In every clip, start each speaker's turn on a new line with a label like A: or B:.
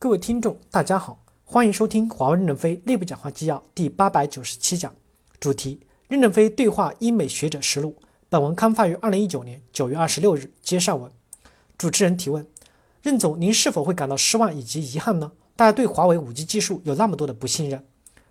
A: 各位听众，大家好，欢迎收听华为任正非内部讲话纪要第八百九十七讲，主题：任正非对话英美学者实录。本文刊发于二零一九年九月二十六日。接上文，主持人提问：任总，您是否会感到失望以及遗憾呢？大家对华为五 G 技术有那么多的不信任。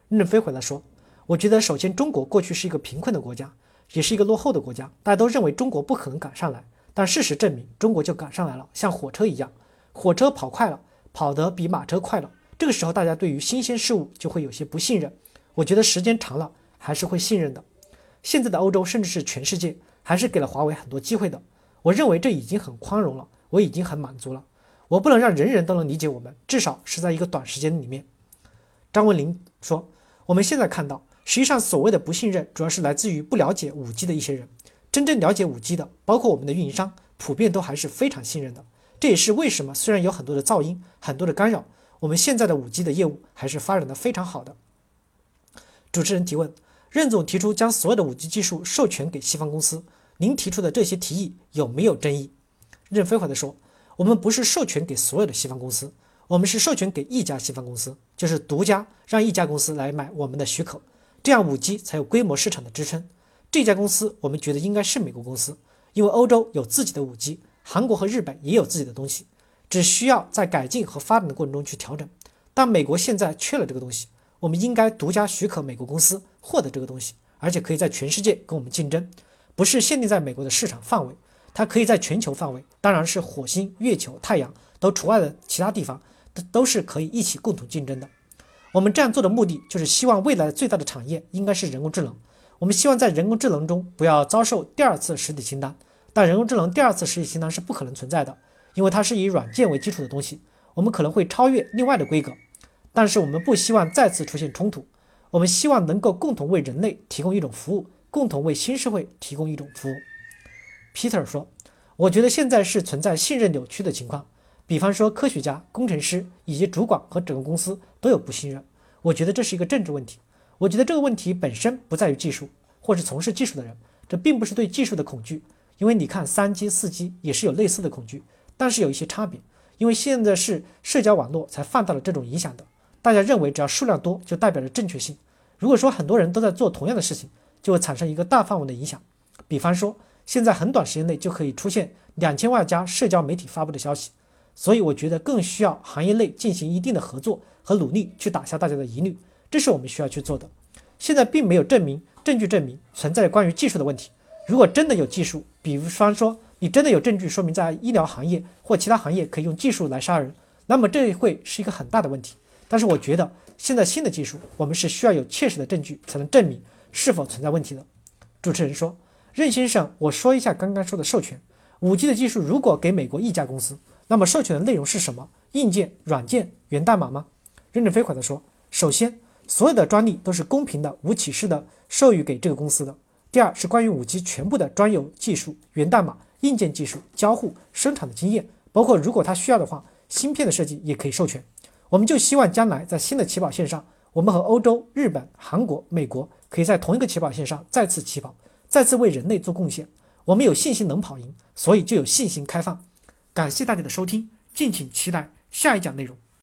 A: 任正非回答说：我觉得，首先，中国过去是一个贫困的国家，也是一个落后的国家，大家都认为中国不可能赶上来，但事实证明，中国就赶上来了，像火车一样，火车跑快了。跑得比马车快了，这个时候大家对于新鲜事物就会有些不信任。我觉得时间长了还是会信任的。现在的欧洲甚至是全世界还是给了华为很多机会的。我认为这已经很宽容了，我已经很满足了。我不能让人人都能理解我们，至少是在一个短时间里面。张文林说：“我们现在看到，实际上所谓的不信任主要是来自于不了解五 G 的一些人。真正了解五 G 的，包括我们的运营商，普遍都还是非常信任的。”这也是为什么，虽然有很多的噪音、很多的干扰，我们现在的五 G 的业务还是发展的非常好的。主持人提问：任总提出将所有的五 G 技术授权给西方公司，您提出的这些提议有没有争议？任飞回答说：我们不是授权给所有的西方公司，我们是授权给一家西方公司，就是独家让一家公司来买我们的许可，这样五 G 才有规模市场的支撑。这家公司我们觉得应该是美国公司，因为欧洲有自己的五 G。韩国和日本也有自己的东西，只需要在改进和发展的过程中去调整。但美国现在缺了这个东西，我们应该独家许可美国公司获得这个东西，而且可以在全世界跟我们竞争，不是限定在美国的市场范围，它可以在全球范围，当然是火星、月球、太阳都除外的其他地方，都都是可以一起共同竞争的。我们这样做的目的就是希望未来最大的产业应该是人工智能，我们希望在人工智能中不要遭受第二次实体清单。但人工智能第二次实体清单是不可能存在的，因为它是以软件为基础的东西，我们可能会超越另外的规格。但是我们不希望再次出现冲突，我们希望能够共同为人类提供一种服务，共同为新社会提供一种服务。Peter 说：“我觉得现在是存在信任扭曲的情况，比方说科学家、工程师以及主管和整个公司都有不信任。我觉得这是一个政治问题。我觉得这个问题本身不在于技术，或是从事技术的人，这并不是对技术的恐惧。”因为你看，三 G、四 G 也是有类似的恐惧，但是有一些差别。因为现在是社交网络才放大了这种影响的。大家认为只要数量多就代表着正确性。如果说很多人都在做同样的事情，就会产生一个大范围的影响。比方说，现在很短时间内就可以出现两千万家社交媒体发布的消息。所以我觉得更需要行业内进行一定的合作和努力，去打消大家的疑虑。这是我们需要去做的。现在并没有证明证据证明存在关于技术的问题。如果真的有技术，比方说你真的有证据说明在医疗行业或其他行业可以用技术来杀人，那么这会是一个很大的问题。但是我觉得现在新的技术，我们是需要有切实的证据才能证明是否存在问题的。主持人说：“任先生，我说一下刚刚说的授权。五 G 的技术如果给美国一家公司，那么授权的内容是什么？硬件、软件、源代码吗？”任正非回答说：“首先，所有的专利都是公平的、无歧视的授予给这个公司的。”第二是关于五 G 全部的专有技术、源代码、硬件技术、交互、生产的经验，包括如果他需要的话，芯片的设计也可以授权。我们就希望将来在新的起跑线上，我们和欧洲、日本、韩国、美国可以在同一个起跑线上再次起跑，再次为人类做贡献。我们有信心能跑赢，所以就有信心开放。感谢大家的收听，敬请期待下一讲内容。